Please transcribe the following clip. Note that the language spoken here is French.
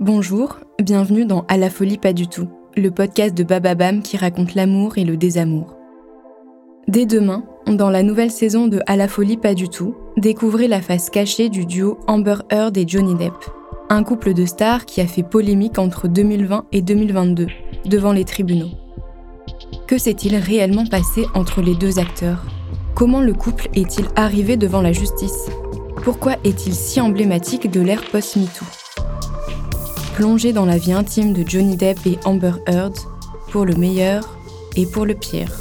Bonjour, bienvenue dans À la folie pas du tout, le podcast de Bababam qui raconte l'amour et le désamour. Dès demain, dans la nouvelle saison de À la folie pas du tout, découvrez la face cachée du duo Amber Heard et Johnny Depp, un couple de stars qui a fait polémique entre 2020 et 2022 devant les tribunaux. Que s'est-il réellement passé entre les deux acteurs? Comment le couple est-il arrivé devant la justice? Pourquoi est-il si emblématique de l'ère post-MeToo? Plongez dans la vie intime de Johnny Depp et Amber Heard, pour le meilleur et pour le pire.